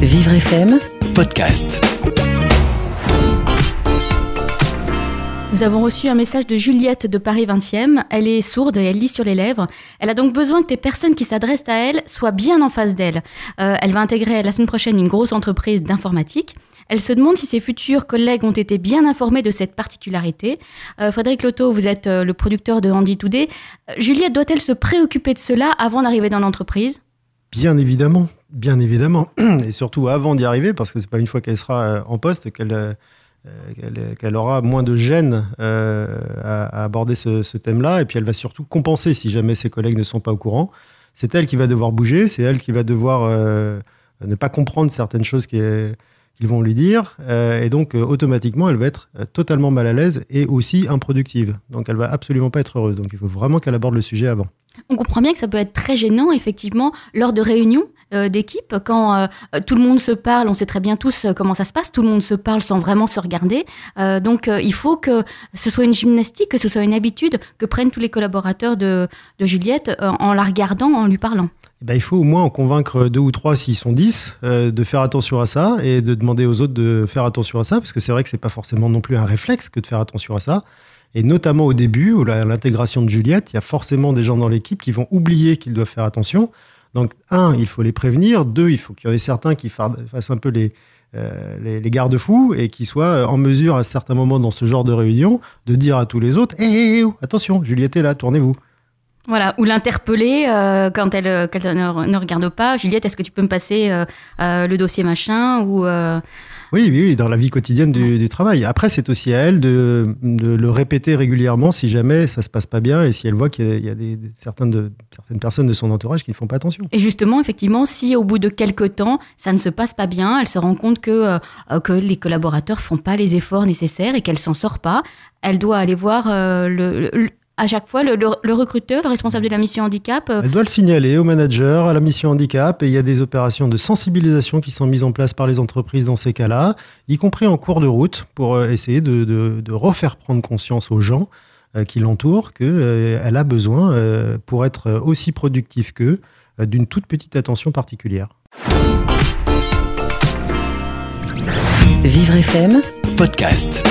Vivre FM, podcast. Nous avons reçu un message de Juliette de Paris 20e. Elle est sourde et elle lit sur les lèvres. Elle a donc besoin que les personnes qui s'adressent à elle soient bien en face d'elle. Euh, elle va intégrer la semaine prochaine une grosse entreprise d'informatique. Elle se demande si ses futurs collègues ont été bien informés de cette particularité. Euh, Frédéric Loto, vous êtes euh, le producteur de Handy Today. Euh, Juliette doit-elle se préoccuper de cela avant d'arriver dans l'entreprise? Bien évidemment, bien évidemment, et surtout avant d'y arriver, parce que c'est pas une fois qu'elle sera euh, en poste qu'elle euh, qu'elle qu'elle aura moins de gêne euh, à, aborder ce, thème-là, et puis elle va surtout compenser si jamais ses collègues ne sont pas au courant. C'est elle qui va devoir bouger, c'est elle qui va devoir ne pas comprendre certaines choses qui, qu'ils vont lui dire, et donc automatiquement elle va être totalement mal à l'aise et aussi improductive. Donc elle va absolument pas être heureuse. Donc il faut vraiment qu'elle aborde le sujet avant. On comprend bien que ça peut être très gênant, effectivement, lors de réunions d'équipe, quand euh, tout le monde se parle, on sait très bien tous euh, comment ça se passe, tout le monde se parle sans vraiment se regarder. Euh, donc euh, il faut que ce soit une gymnastique, que ce soit une habitude que prennent tous les collaborateurs de, Juliette euh, en la regardant, en lui parlant. Eh ben, il faut au moins en convaincre deux ou trois, s'ils sont dix, euh, de faire attention à ça et de demander aux autres de faire attention à ça, parce que c'est vrai que c'est pas forcément non plus un réflexe que de faire attention à ça. Et notamment au début, l'intégration de Juliette, il y a forcément des gens dans l'équipe qui vont oublier qu'ils doivent faire attention. Donc, un, il faut les prévenir. Deux, il faut qu'il y en ait certains qui fa- fassent un peu les, euh, les, les garde-fous et qui soient en mesure, à certains moments dans ce genre de réunion, de dire à tous les autres Hé, hé, hé, oh, attention, Juliette est là, tournez-vous. Voilà, ou l'interpeller euh, quand elle, euh, quand elle ne, ne regarde pas. Juliette, est-ce que tu peux me passer euh, euh, le dossier machin ou Oui, oui, oui, dans la vie quotidienne du, du travail. Après, c'est aussi à elle de, de le répéter régulièrement si jamais ça se passe pas bien et si elle voit qu'il y a, il y a des, des- certaines, de, certaines personnes de son entourage qui ne font pas attention. Et justement, effectivement, si au bout de quelques temps, ça ne se passe pas bien, elle se rend compte que, euh, que les collaborateurs font pas les efforts nécessaires et qu'elle s'en sort pas, elle doit aller voir euh, le, le- à chaque fois le, le- le recruteur, le responsable de la mission handicap. euh, Elle doit le signaler au manager, à la mission handicap, et il y a des opérations de sensibilisation qui sont mises en place par les entreprises dans ces cas-là, y compris en cours de route, pour euh, essayer de, de- de refaire prendre conscience aux gens euh, qui l'entourent qu'elle a besoin, euh, pour être aussi productif qu'eux, euh, d'une toute petite attention particulière. Vivre FM, Podcast.